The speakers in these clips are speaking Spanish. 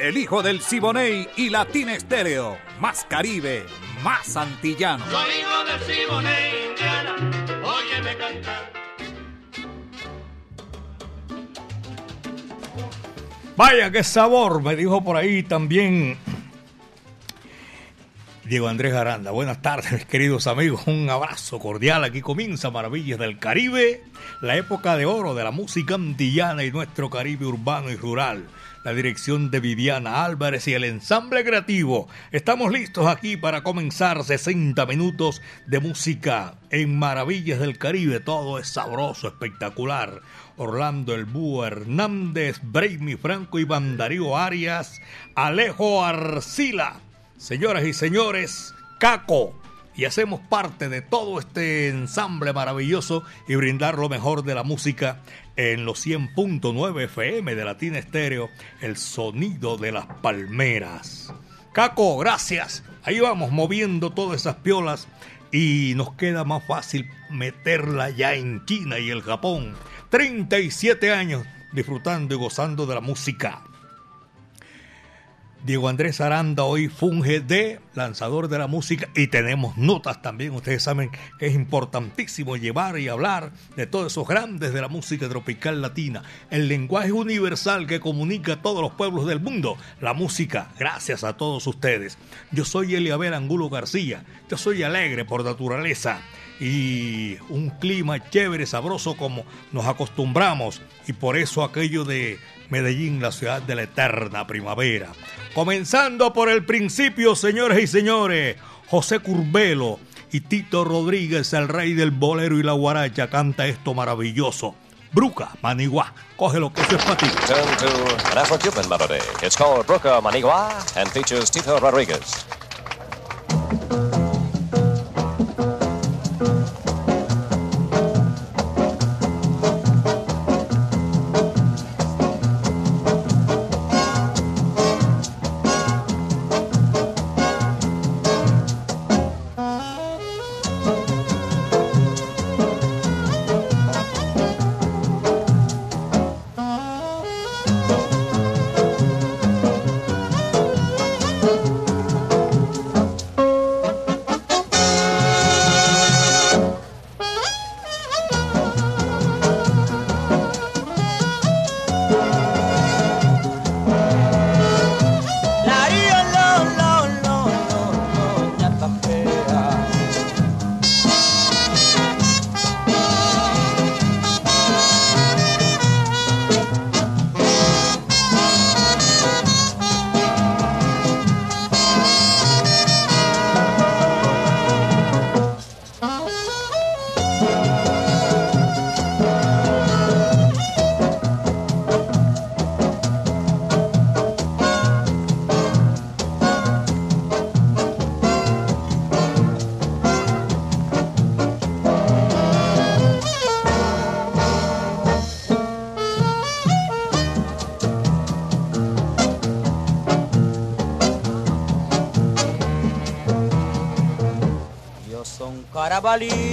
El hijo del Siboney y Latina Estéreo. Más Caribe, más antillano. Soy hijo del Siboney, Indiana. Óyeme cantar. Vaya, qué sabor, me dijo por ahí también Diego Andrés Aranda. Buenas tardes, mis queridos amigos. Un abrazo cordial. Aquí comienza Maravillas del Caribe, la época de oro de la música antillana y nuestro Caribe urbano y rural la dirección de Viviana Álvarez y el ensamble creativo. Estamos listos aquí para comenzar 60 minutos de música en Maravillas del Caribe. Todo es sabroso, espectacular. Orlando El Hernández, Braimi Franco y Bandarío Arias, Alejo Arcila. Señoras y señores, Caco, y hacemos parte de todo este ensamble maravilloso y brindar lo mejor de la música en los 100.9 FM de Latina Estéreo, el sonido de las palmeras. Caco, gracias. Ahí vamos moviendo todas esas piolas y nos queda más fácil meterla ya en China y el Japón. 37 años disfrutando y gozando de la música. Diego Andrés Aranda hoy funge de lanzador de la música y tenemos notas también. Ustedes saben que es importantísimo llevar y hablar de todos esos grandes de la música tropical latina. El lenguaje universal que comunica a todos los pueblos del mundo. La música, gracias a todos ustedes. Yo soy Eliabel Angulo García. Yo soy alegre por naturaleza y un clima chévere, sabroso como nos acostumbramos. Y por eso aquello de Medellín, la ciudad de la eterna primavera. Comenzando por el principio, señores y señores, José Curbelo y Tito Rodríguez, el rey del bolero y la guaracha, canta esto maravilloso. Bruca Manigua. Coge lo que eso es para ti. Turn to an Afro-Cuban melody. It's called Bruca Manigua and features Tito Rodriguez. Charlie.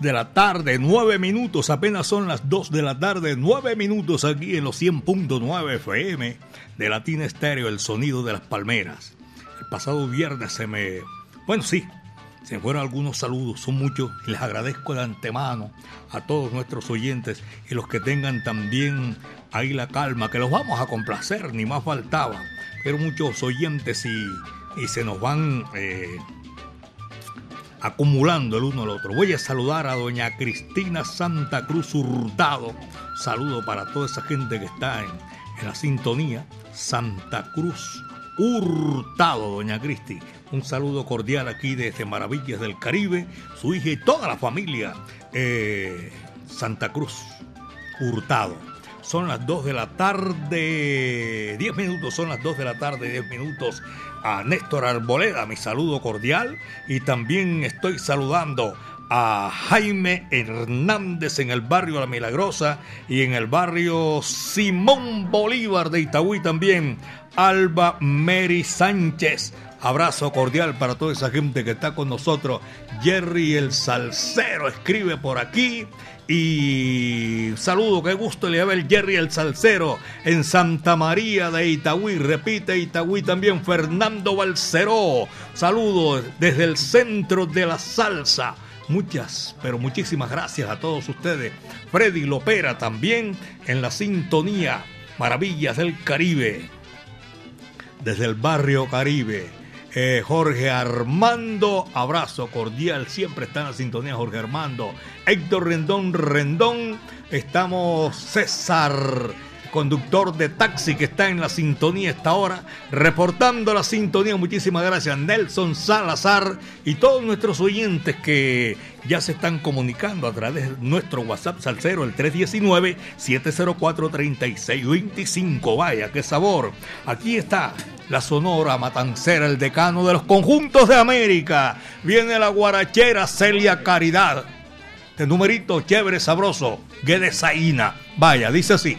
2 de la tarde, 9 minutos, apenas son las 2 de la tarde, 9 minutos aquí en los 100.9 FM de Latina Estéreo, el sonido de las palmeras. El pasado viernes se me... Bueno, sí, se fueron algunos saludos, son muchos y les agradezco de antemano a todos nuestros oyentes y los que tengan también ahí la calma, que los vamos a complacer, ni más faltaba. Pero muchos oyentes y, y se nos van... Eh, acumulando el uno al otro. Voy a saludar a doña Cristina Santa Cruz Hurtado. Saludo para toda esa gente que está en, la sintonía. Santa Cruz Hurtado, doña Cristi. Un saludo cordial aquí desde Maravillas del Caribe, su hija y toda la familia. Eh, Santa Cruz Hurtado. Son las 2 de la tarde, 10 minutos, son las 2 de la tarde, 10 minutos a Néstor Arboleda, mi saludo cordial. Y también estoy saludando a Jaime Hernández en el barrio La Milagrosa y en el barrio Simón Bolívar de Itagüí también. Alba Mary Sánchez. Abrazo cordial para toda esa gente que está con nosotros. Jerry el Salcero escribe por aquí. Y saludo, qué gusto le ver Jerry el Salcero en Santa María de Itagüí. Repite Itagüí también Fernando Balceró. Saludo desde el centro de la salsa. Muchas, pero muchísimas gracias a todos ustedes. Freddy Lopera también en la sintonía Maravillas del Caribe. Desde el barrio Caribe. Eh, Jorge Armando, abrazo cordial, siempre está en la sintonía Jorge Armando. Héctor Rendón Rendón, estamos César, conductor de taxi que está en la sintonía esta hora, reportando la sintonía. Muchísimas gracias, Nelson Salazar y todos nuestros oyentes que ya se están comunicando a través de nuestro WhatsApp Salcero, el 319-704-3625. Vaya, qué sabor. Aquí está la Sonora Matancera, el decano de los conjuntos de América. Viene la guarachera Celia Caridad. Este numerito chévere, sabroso, Guedesaína. Vaya, dice así.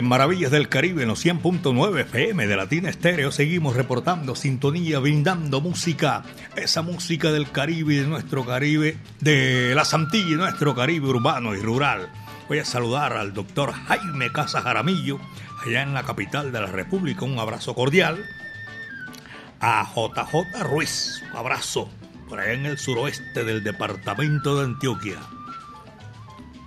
En Maravillas del Caribe, en los 100.9 FM de Latina Estéreo, seguimos reportando sintonía, brindando música, esa música del Caribe, de nuestro Caribe, de la Santilla, nuestro Caribe urbano y rural. Voy a saludar al doctor Jaime Casa Jaramillo, allá en la capital de la República, un abrazo cordial. A JJ Ruiz, un abrazo, por allá en el suroeste del departamento de Antioquia.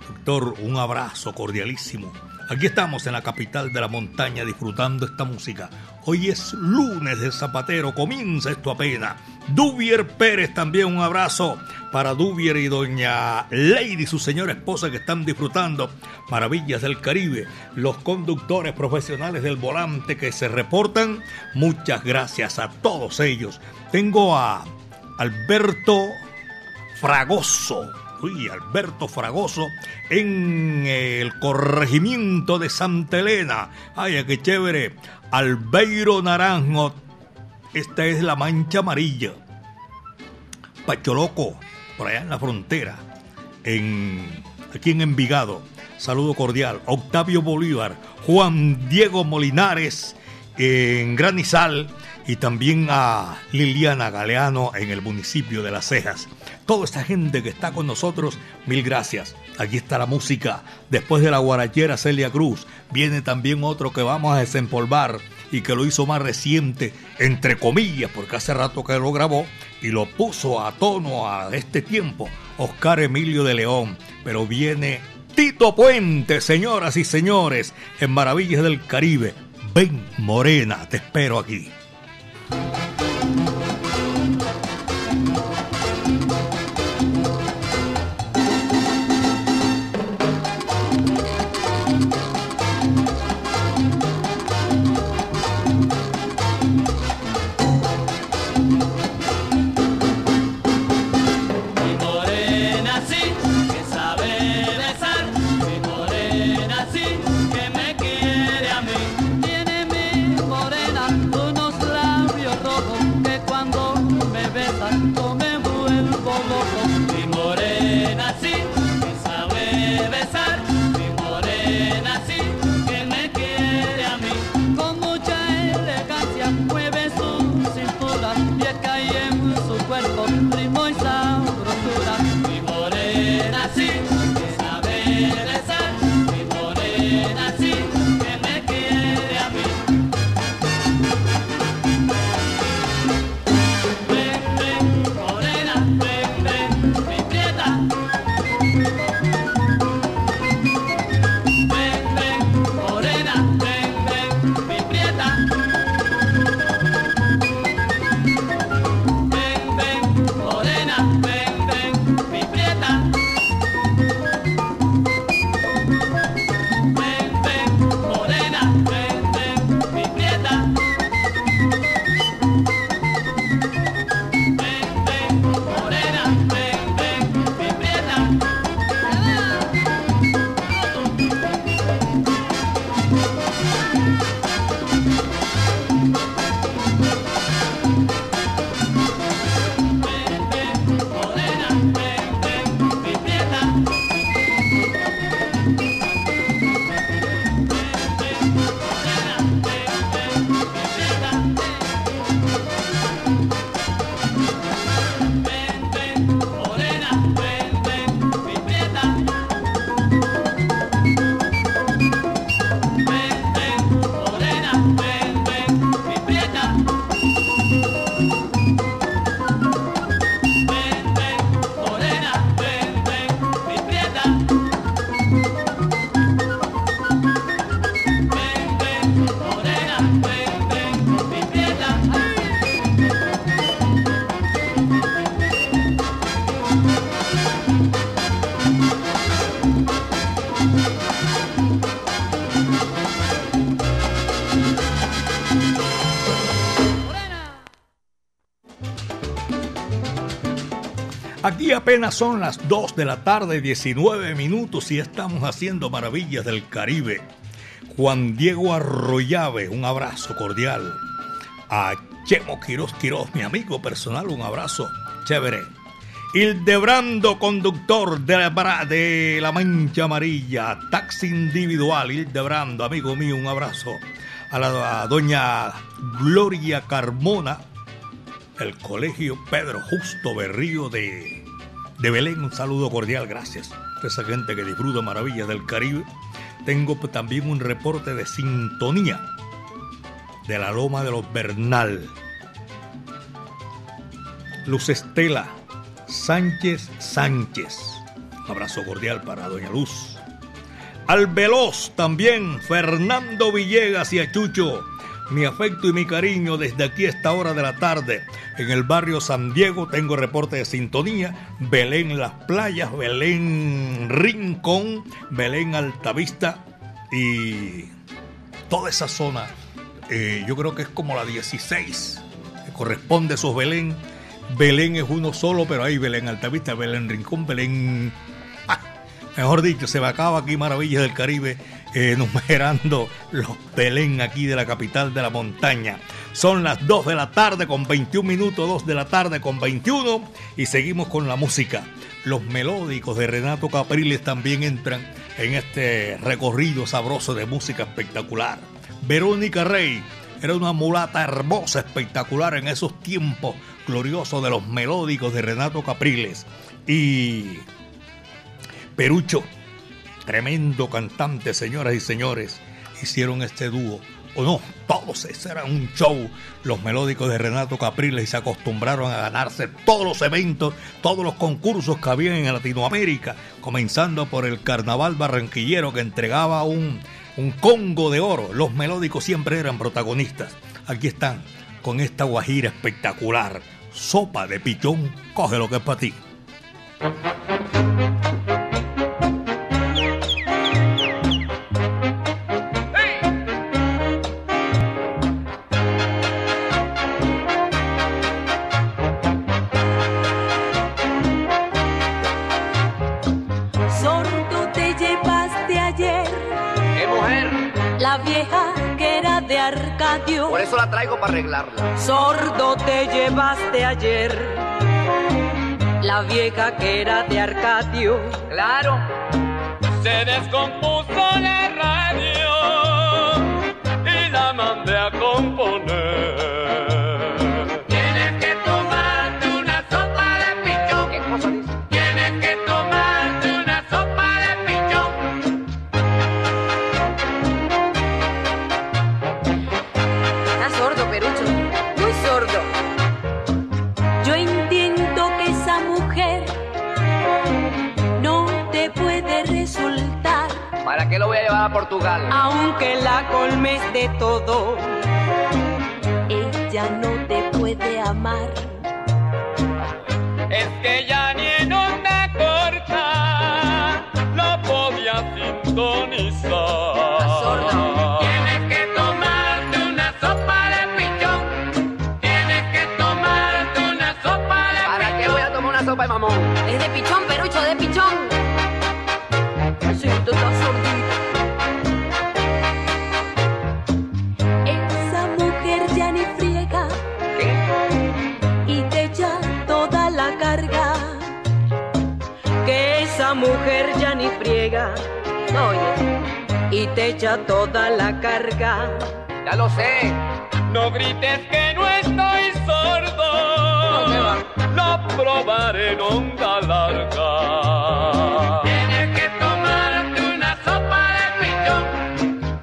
Doctor, un abrazo cordialísimo Aquí estamos en la capital de la montaña disfrutando esta música. Hoy es lunes de Zapatero, comienza esto apenas. Dubier Pérez también un abrazo para Dubier y doña Lady, su señora esposa que están disfrutando maravillas del Caribe. Los conductores profesionales del volante que se reportan, muchas gracias a todos ellos. Tengo a Alberto Fragoso y Alberto Fragoso en el corregimiento de Santa Elena. Ay, qué chévere. Albeiro Naranjo. Esta es la mancha amarilla. Pacholoco, por allá en la frontera. En, aquí en Envigado. Saludo cordial. Octavio Bolívar. Juan Diego Molinares en Granizal y también a Liliana Galeano en el municipio de Las Cejas. Toda esta gente que está con nosotros, mil gracias. Aquí está la música. Después de la guarachera Celia Cruz, viene también otro que vamos a desempolvar y que lo hizo más reciente, entre comillas, porque hace rato que lo grabó y lo puso a tono a este tiempo, Oscar Emilio de León. Pero viene Tito Puente, señoras y señores, en Maravillas del Caribe. Ven, Morena, te espero aquí. Apenas son las 2 de la tarde, 19 minutos y estamos haciendo maravillas del Caribe. Juan Diego Arroyave, un abrazo cordial. A Chemo Quiroz Quiroz, mi amigo personal, un abrazo chévere. Hildebrando, conductor de la, de la Mancha Amarilla, taxi individual. Hildebrando, amigo mío, un abrazo. A la doña Gloria Carmona, el colegio Pedro Justo Berrío de, de Belén. Un saludo cordial, gracias esa gente que disfruta maravillas del Caribe. Tengo también un reporte de sintonía de la Loma de los Bernal. Luz Estela Sánchez Sánchez. Abrazo cordial para Doña Luz. Al Veloz también, Fernando Villegas y a Chucho. Mi afecto y mi cariño desde aquí a esta hora de la tarde. En el barrio San Diego tengo reporte de sintonía. Belén Las Playas, Belén Rincón, Belén Altavista y toda esa zona. Eh, yo creo que es como la 16. Que corresponde a esos Belén Belén es uno solo, pero hay Belén Altavista, Belén Rincón, Belén... Ah, mejor dicho, se me acaba aquí Maravillas del Caribe enumerando los Belén aquí de la capital de la montaña. Son las 2 de la tarde con 21 minutos, 2 de la tarde con 21 y seguimos con la música. Los melódicos de Renato Capriles también entran en este recorrido sabroso de música espectacular. Verónica Rey era una mulata hermosa, espectacular en esos tiempos glorioso de los melódicos de Renato Capriles y Perucho, tremendo cantante, señoras y señores, hicieron este dúo. O no, todos, ese era un show, los melódicos de Renato Capriles se acostumbraron a ganarse todos los eventos, todos los concursos que había en Latinoamérica, comenzando por el Carnaval Barranquillero que entregaba un, un Congo de oro. Los melódicos siempre eran protagonistas. Aquí están con esta guajira espectacular sopa de pichón, coge lo que es para ti. La traigo para arreglarla. Sordo te llevaste ayer. La vieja que era de Arcadio. Claro. Se descompuso la radio y la mandé a componer. A Portugal? aunque la colmes de todo. Ella no te puede amar. Es que ya ni en onda corta lo podía sintonizar. Tienes que tomarte una sopa de pichón. Tienes que tomarte una sopa de ¿Para qué voy a tomar una sopa de mamón? Es de pichón, Perucho, de pichón. Mujer ya ni friega, oye, y te echa toda la carga. Ya lo sé. No grites que no estoy sordo. ¿Dónde va? Lo probaré en onda larga. Tienes que tomarte una sopa de pichón.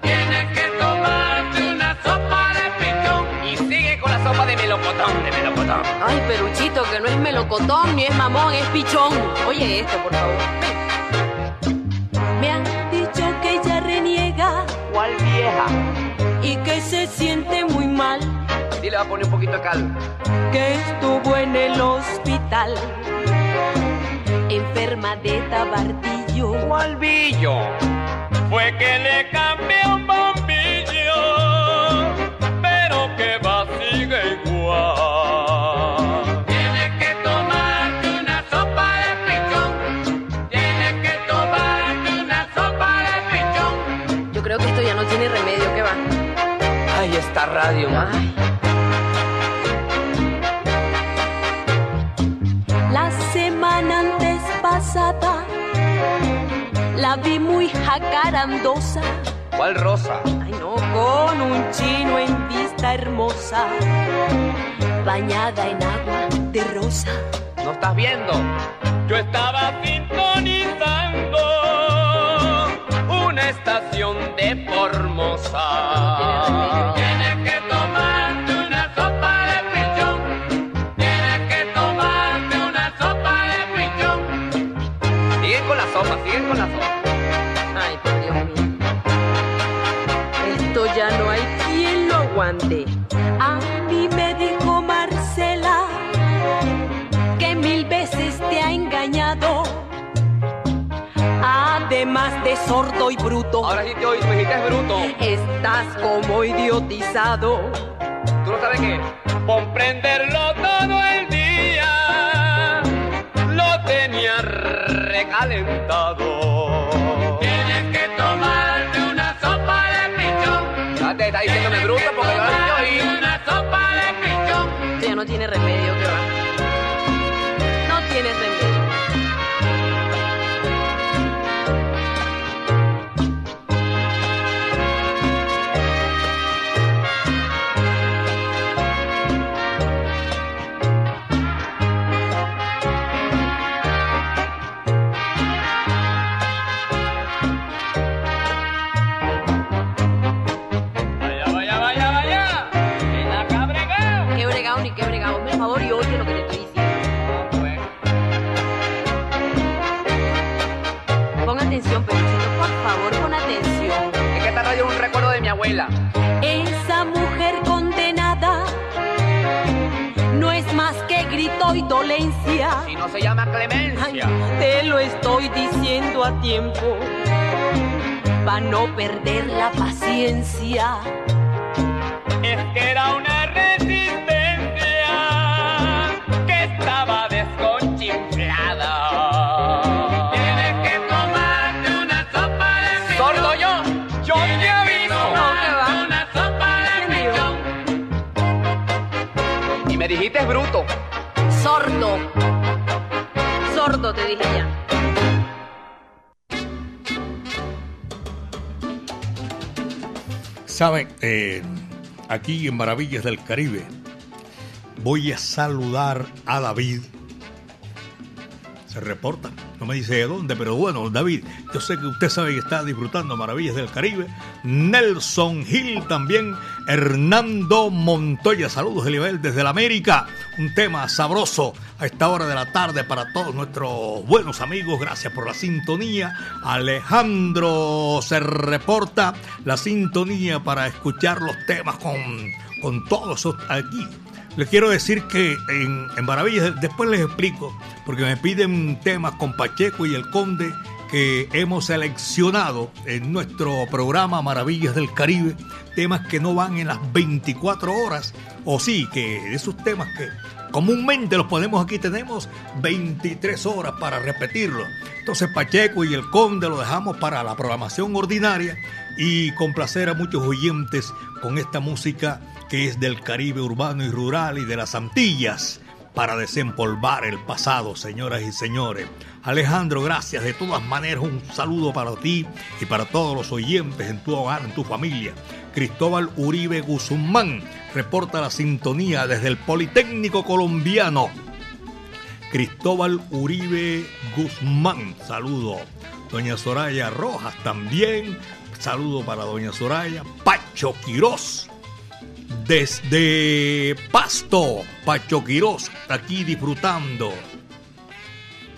Tienes que tomarte una sopa de pichón. Y sigue con la sopa de melocotón, de melocotón. Ay, Peruchito, que no es melocotón ni es mamón, es pichón. Oye esto, por favor. Vieja? y que se siente muy mal, Dile, va a poner un poquito de cal. que estuvo en el hospital, enferma de tabardillo. ¿Cuál billo? Fue que le cambié un esta radio, ma. La semana posada la vi muy jacarandosa. ¿Cuál rosa? Ay no, con un chino en vista hermosa, bañada en agua de rosa. ¿No estás viendo? Yo estaba sintonizando una estación de Formosa. Siguen con la sopa, siguen con la sopa. Ay, por Dios mío. Esto ya no hay quien lo aguante. A mí me dijo Marcela que mil veces te ha engañado. Además de sordo y bruto, Ahora sí te oí, me dijiste bruto. estás como idiotizado. ¿Tú no sabes qué? Comprenderlo todo el día. Recalentado. Tienes que tomarte una sopa de pichón. Ya te está diciéndome bruto porque yo te oí. Una sopa de pichón. Ya no tiene remedio, que va. Abuela. Esa mujer condenada no es más que grito y dolencia. Y no se llama Ay, clemencia. te lo estoy diciendo a tiempo, para no perder la paciencia. Es que era una resistencia que estaba desconchinflada. Tienes que tomarte una sopa de pichón. ¡Sordo yo! ¡Yo dijiste bruto. Sordo. Sordo, te dije ya. Saben, eh, aquí en Maravillas del Caribe voy a saludar a David. Se reporta, no me dice de dónde, pero bueno, David, yo sé que usted sabe que está disfrutando Maravillas del Caribe. Nelson Gil también, Hernando Montoya, saludos Eliabel desde la América. Un tema sabroso a esta hora de la tarde para todos nuestros buenos amigos. Gracias por la sintonía. Alejandro se reporta la sintonía para escuchar los temas con, con todos aquí. Les quiero decir que en, en Maravillas, después les explico, porque me piden temas con Pacheco y el Conde que hemos seleccionado en nuestro programa Maravillas del Caribe, temas que no van en las 24 horas, o sí, que esos temas que comúnmente los ponemos aquí, tenemos 23 horas para repetirlo. Entonces Pacheco y el Conde lo dejamos para la programación ordinaria y complacer a muchos oyentes con esta música que es del Caribe urbano y rural y de las Antillas para desempolvar el pasado, señoras y señores. Alejandro, gracias. De todas maneras, un saludo para ti y para todos los oyentes en tu hogar, en tu familia. Cristóbal Uribe Guzmán reporta la sintonía desde el Politécnico Colombiano. Cristóbal Uribe Guzmán, saludo. Doña Soraya Rojas también, saludo para Doña Soraya. Pacho Quirós, desde Pasto, Pacho Quirós, aquí disfrutando.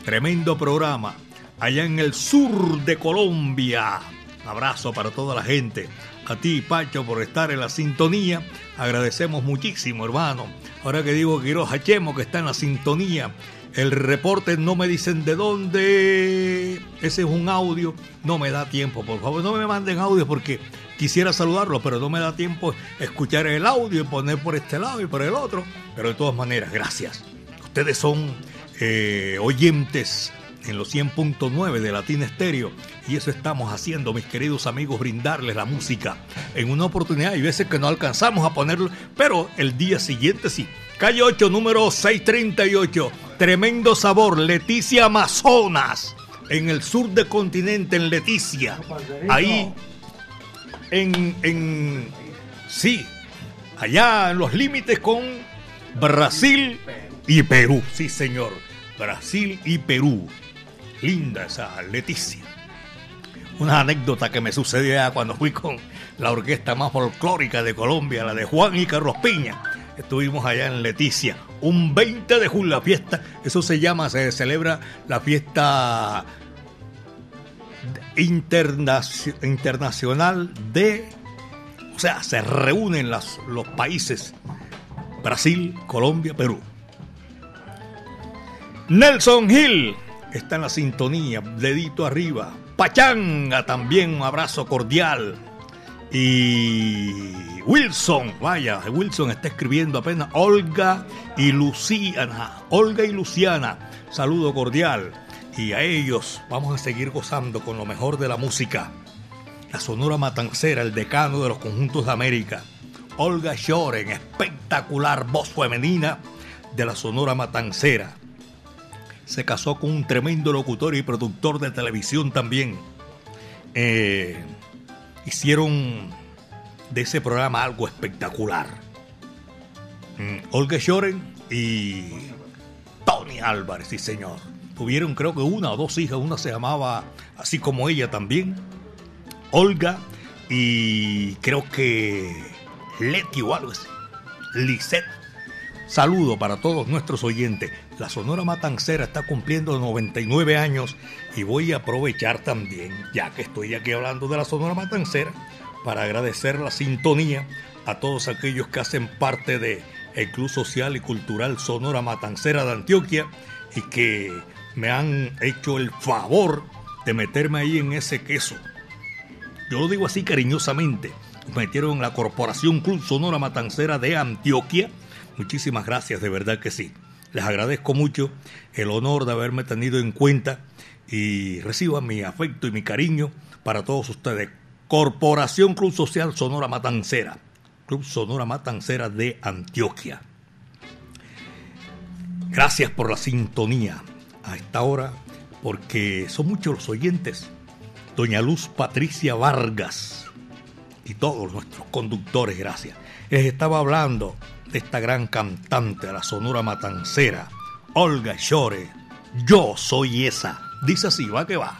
Tremendo programa, allá en el sur de Colombia. Abrazo para toda la gente. A ti, Pacho, por estar en la sintonía. Agradecemos muchísimo, hermano. Ahora que digo Quirós Hachemo, que está en la sintonía. El reporte no me dicen de dónde. Ese es un audio. No me da tiempo, por favor. No me manden audio porque quisiera saludarlo, pero no me da tiempo escuchar el audio y poner por este lado y por el otro. Pero de todas maneras, gracias. Ustedes son eh, oyentes en los 100.9 de Latina Estéreo. Y eso estamos haciendo, mis queridos amigos, brindarles la música en una oportunidad. Hay veces que no alcanzamos a ponerlo, pero el día siguiente sí. Calle 8, número 638. Tremendo sabor, Leticia Amazonas, en el sur del continente, en Leticia. Ahí, en, en, sí, allá en los límites con Brasil y Perú. Sí, señor, Brasil y Perú. Linda esa Leticia. Una anécdota que me sucedió cuando fui con la orquesta más folclórica de Colombia, la de Juan y Carlos Piña. Estuvimos allá en Leticia, un 20 de julio, la fiesta, eso se llama, se celebra la fiesta internacio- internacional de, o sea, se reúnen los países Brasil, Colombia, Perú. Nelson Hill está en la sintonía, dedito arriba. Pachanga también, un abrazo cordial. Y Wilson, vaya, Wilson está escribiendo apenas. Olga y Luciana, Olga y Luciana, saludo cordial. Y a ellos vamos a seguir gozando con lo mejor de la música. La Sonora Matancera, el decano de los conjuntos de América. Olga Shoren, espectacular voz femenina de la Sonora Matancera. Se casó con un tremendo locutor y productor de televisión también. Eh, hicieron de ese programa algo espectacular. Mm, Olga Shoren y Tony Álvarez, sí señor. Tuvieron creo que una o dos hijas, una se llamaba así como ella también, Olga y creo que Leti o algo así, Lisette. Saludo para todos nuestros oyentes. La Sonora Matancera está cumpliendo 99 años y voy a aprovechar también, ya que estoy aquí hablando de la Sonora Matancera, para agradecer la sintonía a todos aquellos que hacen parte de Club Social y Cultural Sonora Matancera de Antioquia y que me han hecho el favor de meterme ahí en ese queso. Yo lo digo así cariñosamente. Me metieron la Corporación Club Sonora Matancera de Antioquia. Muchísimas gracias, de verdad que sí. Les agradezco mucho el honor de haberme tenido en cuenta y reciban mi afecto y mi cariño para todos ustedes. Corporación Club Social Sonora Matancera. Club Sonora Matancera de Antioquia. Gracias por la sintonía a esta hora, porque son muchos los oyentes. Doña Luz Patricia Vargas y todos nuestros conductores, gracias. Les estaba hablando de esta gran cantante la Sonora Matancera, Olga Shore. Yo soy esa. Dice así, va que va.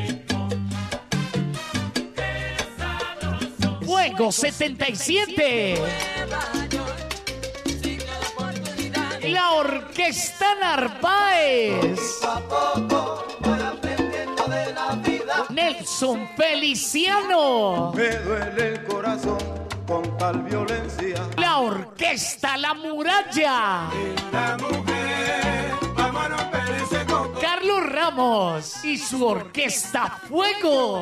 Fuego 77. La Orquesta Narváez. Nelson Feliciano. Me duele el corazón con tal violencia. La Orquesta La Muralla. La mujer. Carlos Ramos y su Orquesta Fuego.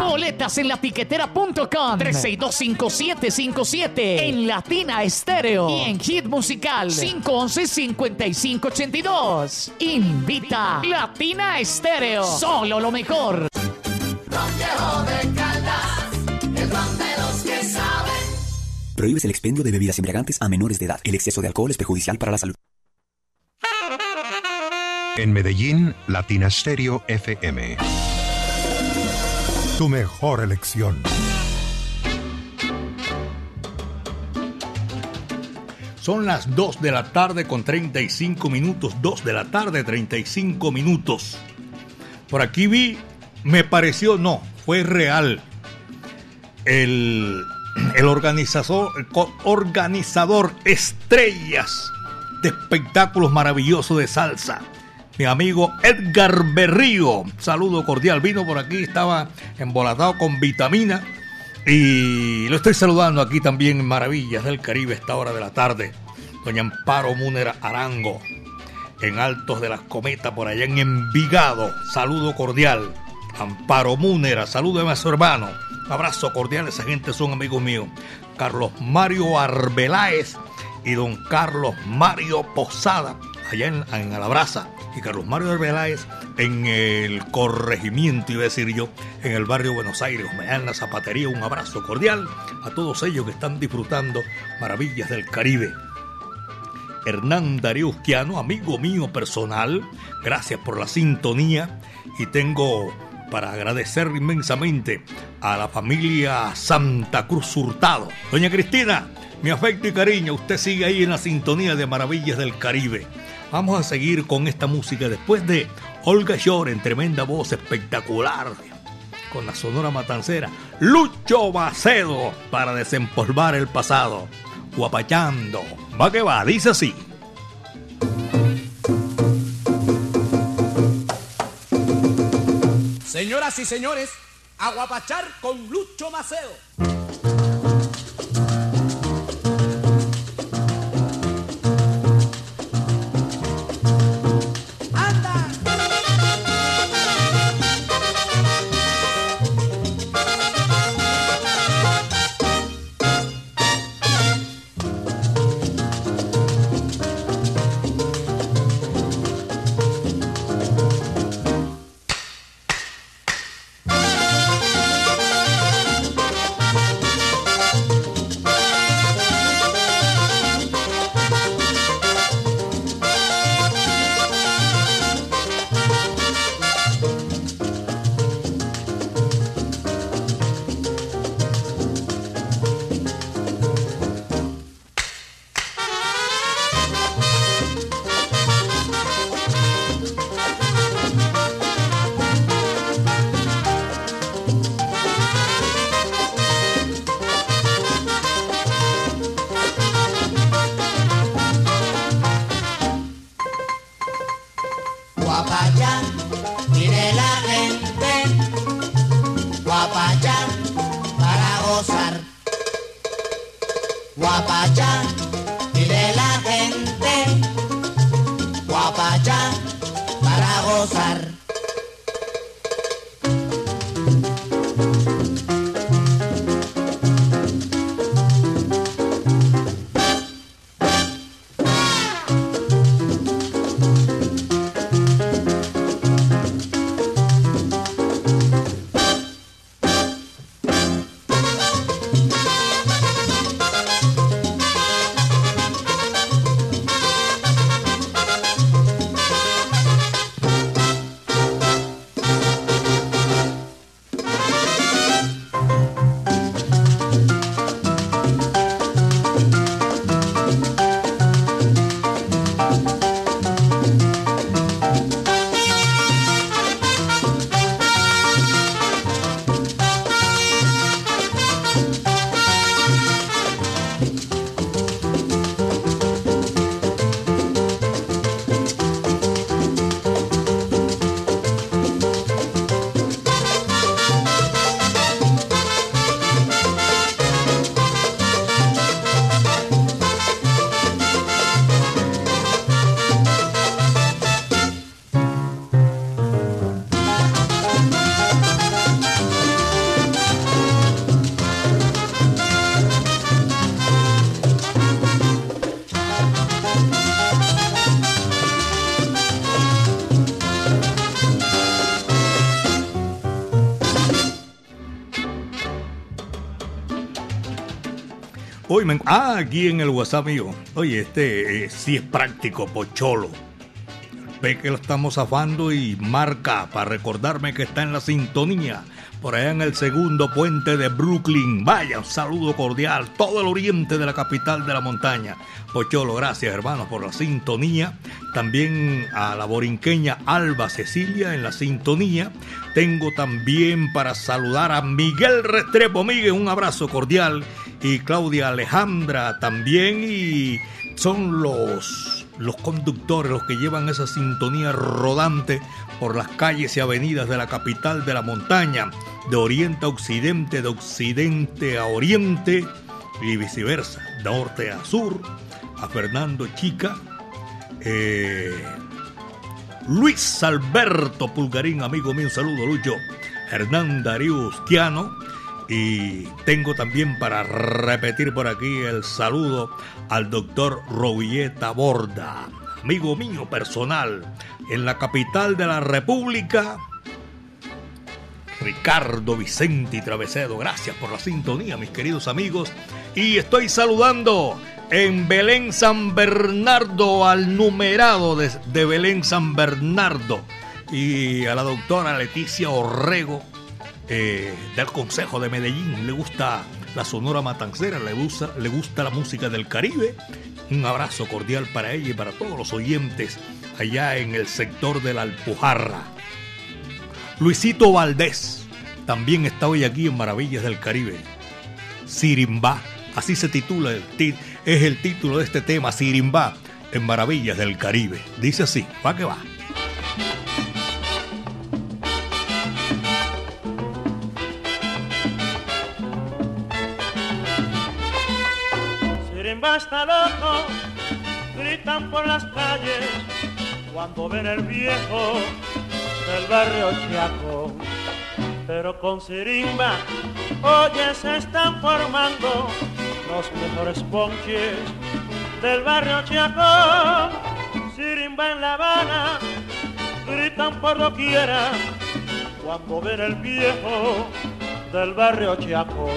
Boletas en latiquetera.com 3625757 en Latina Estéreo y en Hit Musical 511-5582. Invita Latina Estéreo. Solo lo mejor. Prohíbes el expendio de bebidas embriagantes a menores de edad. El exceso de alcohol es perjudicial para la salud. En Medellín, Latina Stereo FM. Tu mejor elección. Son las 2 de la tarde con 35 minutos. 2 de la tarde, 35 minutos. Por aquí vi, me pareció, no, fue real. El, el organizador, organizador estrellas de espectáculos maravillosos de salsa. Mi amigo Edgar Berrío, saludo cordial, vino por aquí, estaba embolatado con vitamina y lo estoy saludando aquí también en Maravillas del Caribe a esta hora de la tarde. Doña Amparo Múnera Arango, en Altos de las Cometas, por allá en Envigado. Saludo cordial. Amparo Múnera, saludo a su hermano. Abrazo cordial, esa gente son amigos míos. Carlos Mario Arbeláez y don Carlos Mario Posada, allá en, en Alabraza. Y Carlos Mario Arbeláez en el corregimiento, iba a decir yo, en el barrio Buenos Aires, en la zapatería. Un abrazo cordial a todos ellos que están disfrutando maravillas del Caribe. Hernán Darío Usquiano, amigo mío personal, gracias por la sintonía y tengo para agradecer inmensamente a la familia Santa Cruz Hurtado. Doña Cristina, mi afecto y cariño, usted sigue ahí en la sintonía de Maravillas del Caribe. Vamos a seguir con esta música después de Olga Shore en tremenda voz espectacular con la sonora matancera. Lucho Bacedo para desempolvar el pasado. Guapachando. Va que va, dice así. Señoras y señores, Aguapachar con Lucho Maceo. Ah, aquí en el WhatsApp mío. Oye, este eh, sí es práctico, Pocholo. Ve que lo estamos zafando y marca para recordarme que está en la sintonía. Por allá en el segundo puente de Brooklyn. Vaya, un saludo cordial. Todo el oriente de la capital de la montaña. Pocholo, gracias hermanos por la sintonía. También a la borinqueña Alba Cecilia en la sintonía. Tengo también para saludar a Miguel Restrepo. Miguel, un abrazo cordial. Y Claudia Alejandra también. Y son los, los conductores los que llevan esa sintonía rodante por las calles y avenidas de la capital de la montaña. De oriente a occidente, de occidente a oriente y viceversa. Norte a sur. A Fernando Chica. Eh, Luis Alberto Pulgarín, amigo mío, un saludo, Lucho. Hernán Darío. Y tengo también para repetir por aquí el saludo al doctor Robilleta Borda, amigo mío personal, en la capital de la República. Ricardo Vicente Travesedo, gracias por la sintonía, mis queridos amigos. Y estoy saludando en Belén San Bernardo al numerado de Belén San Bernardo y a la doctora Leticia Orrego eh, del Consejo de Medellín. Le gusta la Sonora Matancera, le gusta, le gusta la música del Caribe. Un abrazo cordial para ella y para todos los oyentes allá en el sector de la Alpujarra. Luisito Valdés también está hoy aquí en Maravillas del Caribe. Sirimbá, así se titula, el tit es el título de este tema, Sirimbá en Maravillas del Caribe. Dice así, va que va. Sirimba está loco, gritan por las calles cuando ven el viejo del barrio Chiaco. Pero con Sirimba, oye, se están formando los mejores ponches del barrio Chiaco. Sirimba en La Habana, gritan por doquiera cuando ven el viejo del barrio Chiaco.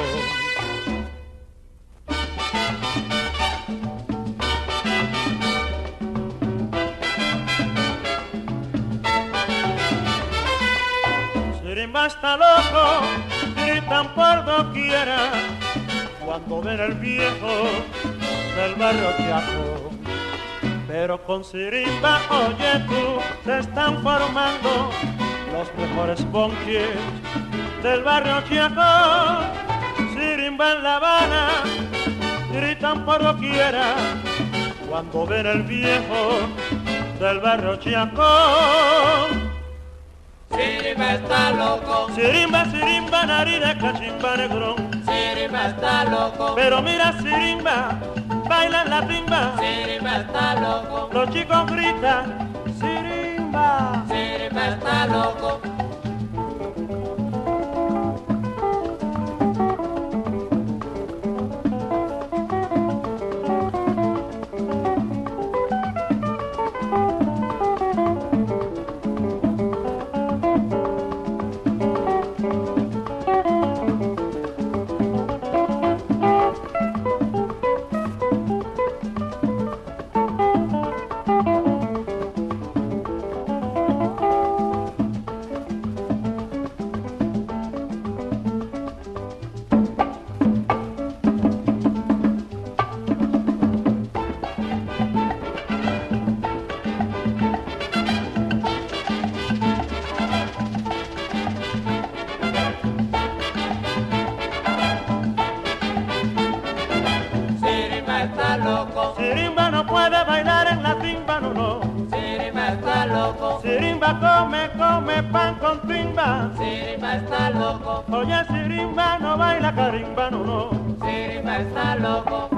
Sirimba está loco, gritan por doquiera cuando ven el viejo del barrio Chiaco. Pero con Sirimba, oye tú, se están formando los mejores bonches del barrio Chiaco. Sirimba en La Habana, gritan por doquiera cuando ven el viejo del barrio Chiaco. Sirimba está loco. Sirimba, sirimba, nariz de cachimba negrón. Sirimba está loco. Pero mira, sirimba, bailan la timba. Sirimba está loco. Los chicos gritan, sirimba. Sirimba está loco. Come, come pan con timba. Sirimba está loco. Oye, Sirimba no baila carimba, no, no. Sirimba está loco.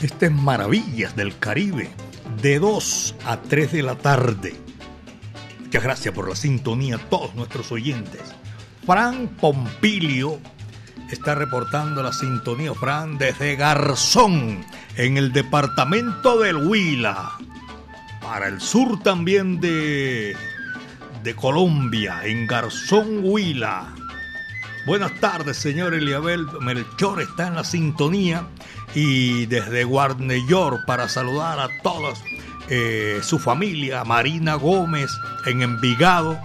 Este es Maravillas del Caribe, de 2 a 3 de la tarde. Muchas gracias por la sintonía a todos nuestros oyentes. Fran Pompilio está reportando la sintonía Fran desde Garzón, en el departamento del Huila. Para el sur también de, de Colombia, en Garzón, Huila. Buenas tardes, señor Eliabel. Melchor está en la sintonía y desde York para saludar a todos eh, su familia, Marina Gómez en Envigado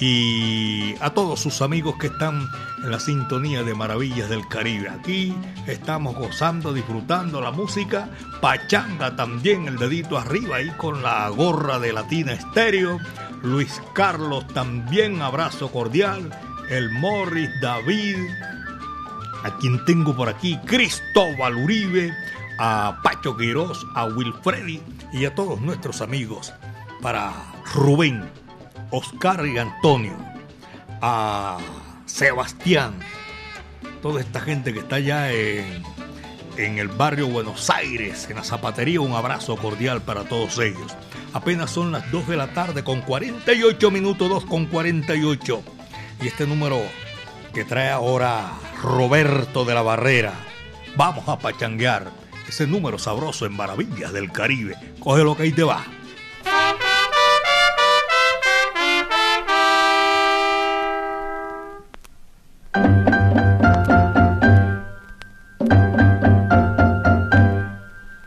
y a todos sus amigos que están en la sintonía de Maravillas del Caribe. Aquí estamos gozando, disfrutando la música, pachanga también, el dedito arriba ahí con la gorra de Latina Estéreo. Luis Carlos también, abrazo cordial. El Morris, David, a quien tengo por aquí, Cristóbal Uribe, a Pacho Quirós, a Wilfredi y a todos nuestros amigos. Para Rubén, Oscar y Antonio, a Sebastián, toda esta gente que está allá en, en el barrio Buenos Aires, en la zapatería, un abrazo cordial para todos ellos. Apenas son las 2 de la tarde con 48 minutos, 2 con 48. Y este número que trae ahora Roberto de la Barrera. Vamos a pachanguear ese número sabroso en Maravillas del Caribe. Coge lo que ahí te va.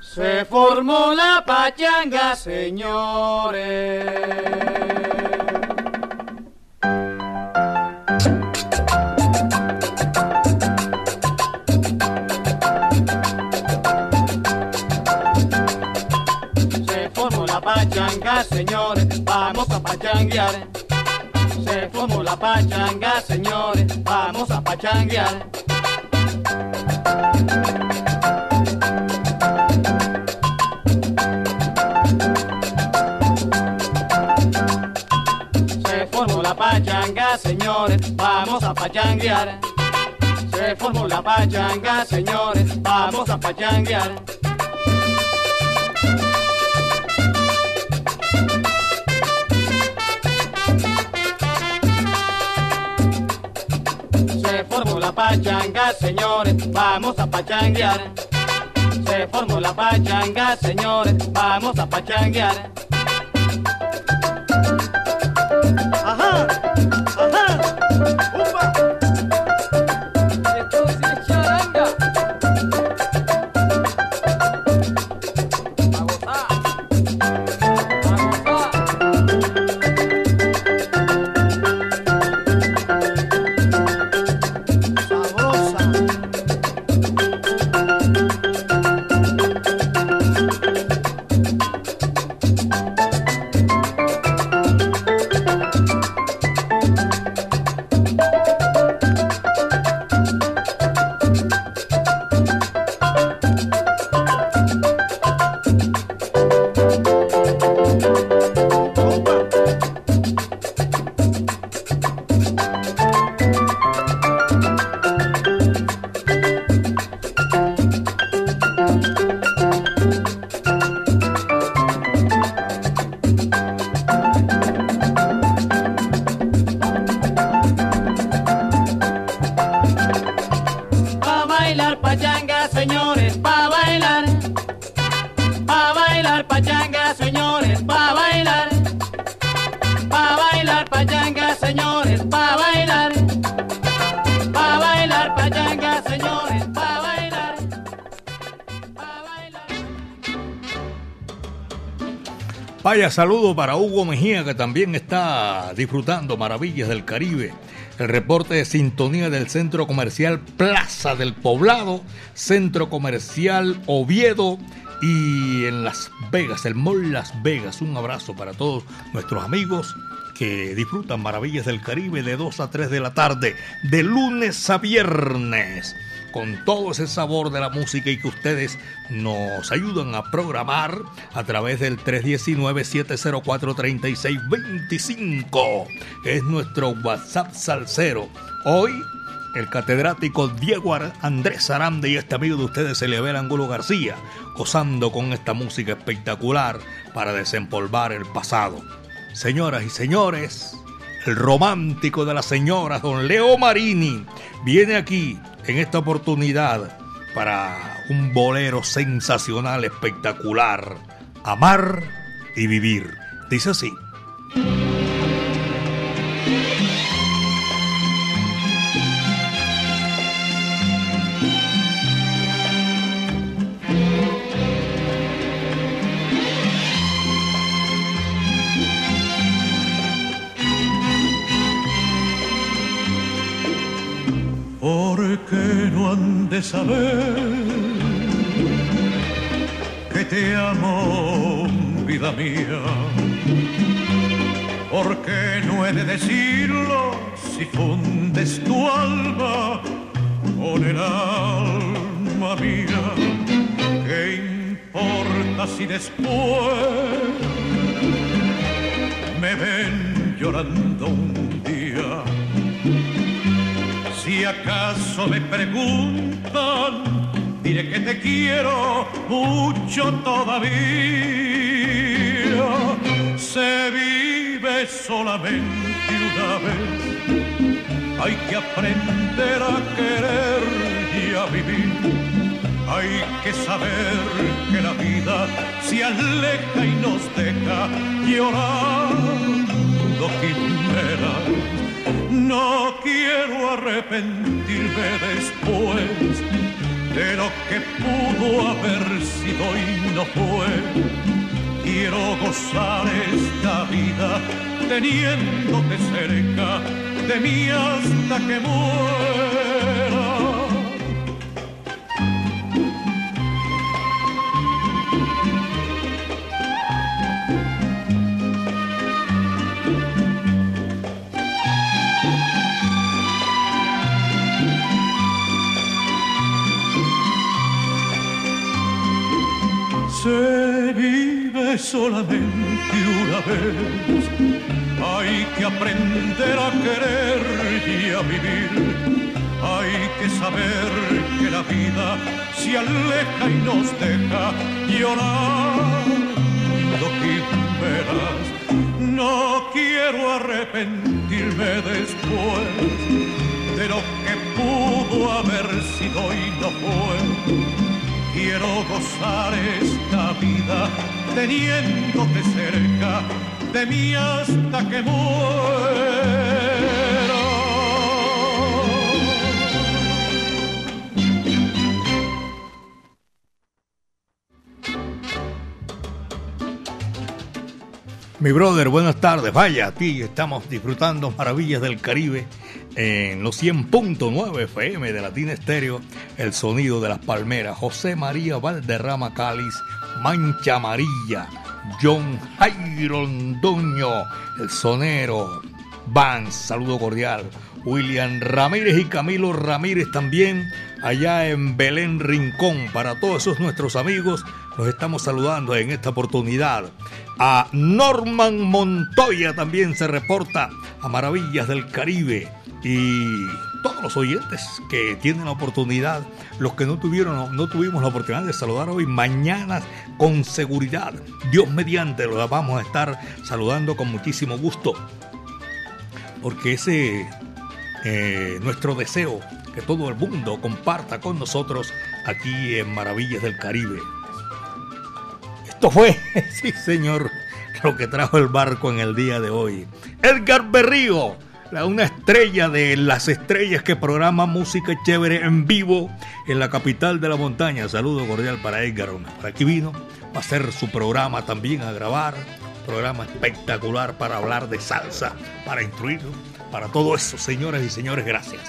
Se formó la pachanga, señores. Señores, vamos a pachanguear. Se formó la pachanga, señores, vamos a pachanguear. Se formó la pachanga, señores, vamos a pachanguear. Se formó la pachanga, señores, vamos a pachanguear. Pachanga, señores, vamos a pachanguear. Se formó la pachanga, señores, vamos a pachanguear. Vaya saludo para Hugo Mejía que también está disfrutando Maravillas del Caribe. El reporte de sintonía del Centro Comercial Plaza del Poblado, Centro Comercial Oviedo y en Las Vegas, el Mall Las Vegas. Un abrazo para todos nuestros amigos que disfrutan Maravillas del Caribe de 2 a 3 de la tarde, de lunes a viernes con todo ese sabor de la música y que ustedes nos ayudan a programar a través del 319-704-3625. Es nuestro WhatsApp salsero. Hoy, el catedrático Diego Andrés Aranda y este amigo de ustedes, Eliabel Angulo García, gozando con esta música espectacular para desempolvar el pasado. Señoras y señores, el romántico de las señoras, don Leo Marini, viene aquí en esta oportunidad para un bolero sensacional, espectacular, amar y vivir. Dice así. Saber que te amo, vida mía? ¿Por qué no he de decirlo si fundes tu alma con el alma mía? ¿Qué importa si después me ven llorando acaso me preguntan, diré que te quiero mucho todavía. Se vive solamente una vez, hay que aprender a querer y a vivir. Hay que saber que la vida se aleja y nos deja llorando quimeras. No quiero arrepentirme después de lo que pudo haber sido y no fue. Quiero gozar esta vida teniéndote cerca de mí hasta que muera. Vez. Hay que aprender a querer y a vivir. Hay que saber que la vida se aleja y nos deja llorando. No quiero arrepentirme después de lo que pudo haber sido y no fue quiero gozar esta vida teniéndote cerca de mí hasta que muera. Mi brother, buenas tardes. Vaya, aquí estamos disfrutando maravillas del Caribe en los 100.9 FM de Latina Estéreo, el sonido de las palmeras. José María Valderrama Cáliz, Mancha Amarilla, John Jairo Londoño, el sonero, Vance, saludo cordial. William Ramírez y Camilo Ramírez también, allá en Belén Rincón. Para todos esos nuestros amigos, los estamos saludando en esta oportunidad. A Norman Montoya también se reporta a Maravillas del Caribe. Y todos los oyentes que tienen la oportunidad, los que no tuvieron, no tuvimos la oportunidad de saludar hoy, mañana con seguridad, Dios mediante, los vamos a estar saludando con muchísimo gusto. Porque ese eh, nuestro deseo que todo el mundo comparta con nosotros aquí en Maravillas del Caribe. Esto fue, sí señor, lo que trajo el barco en el día de hoy. Edgar Berrío, una estrella de las estrellas que programa música chévere en vivo en la capital de la montaña. Saludo cordial para Edgar. Por aquí vino, va a hacer su programa también a grabar. Programa espectacular para hablar de salsa, para instruirlo para todo eso, señores y señores, gracias.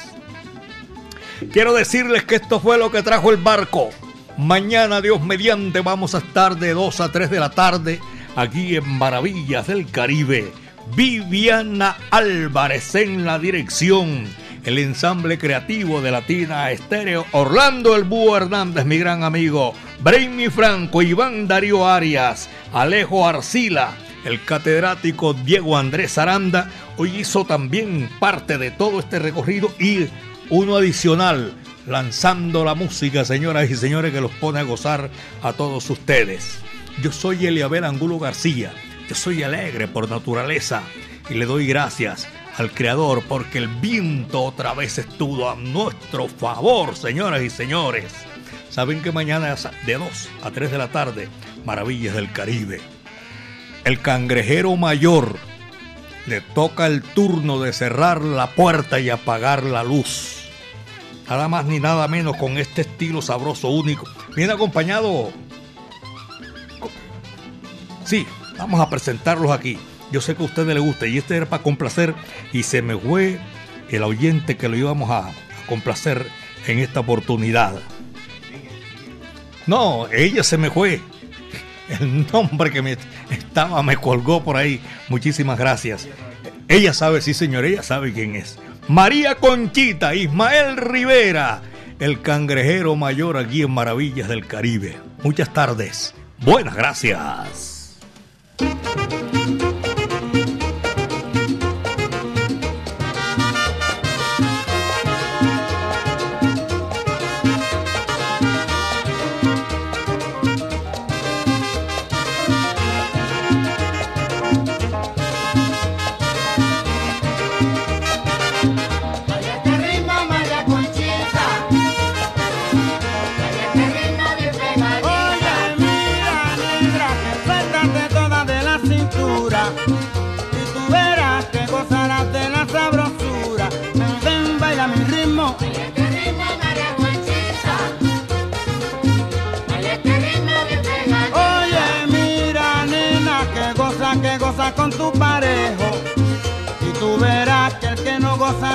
Quiero decirles que esto fue lo que trajo el barco. Mañana, Dios mediante, vamos a estar de 2 a 3 de la tarde aquí en Maravillas del Caribe. Viviana Álvarez en la dirección. El ensamble creativo de Latina Estéreo. Orlando El Búho Hernández, mi gran amigo. Brainy Franco, Iván Darío Arias, Alejo Arcila, el catedrático Diego Andrés Aranda hoy hizo también parte de todo este recorrido y uno adicional, lanzando la música, señoras y señores, que los pone a gozar a todos ustedes. Yo soy Eliabel Angulo García, yo soy alegre por naturaleza y le doy gracias al Creador, porque el viento otra vez estuvo a nuestro favor, señoras y señores. Saben que mañana de 2 a 3 de la tarde, Maravillas del Caribe. El cangrejero mayor le toca el turno de cerrar la puerta y apagar la luz. Nada más ni nada menos con este estilo sabroso único. Viene acompañado. Sí, vamos a presentarlos aquí. Yo sé que a ustedes les gusta y este era para complacer y se me fue el oyente que lo íbamos a complacer en esta oportunidad. No, ella se me fue. El nombre que me estaba me colgó por ahí. Muchísimas gracias. Ella sabe, sí señor, ella sabe quién es. María Conchita, Ismael Rivera, el cangrejero mayor aquí en Maravillas del Caribe. Muchas tardes. Buenas gracias. Este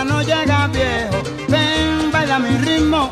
no llega viejo. Ven, baila mi ritmo.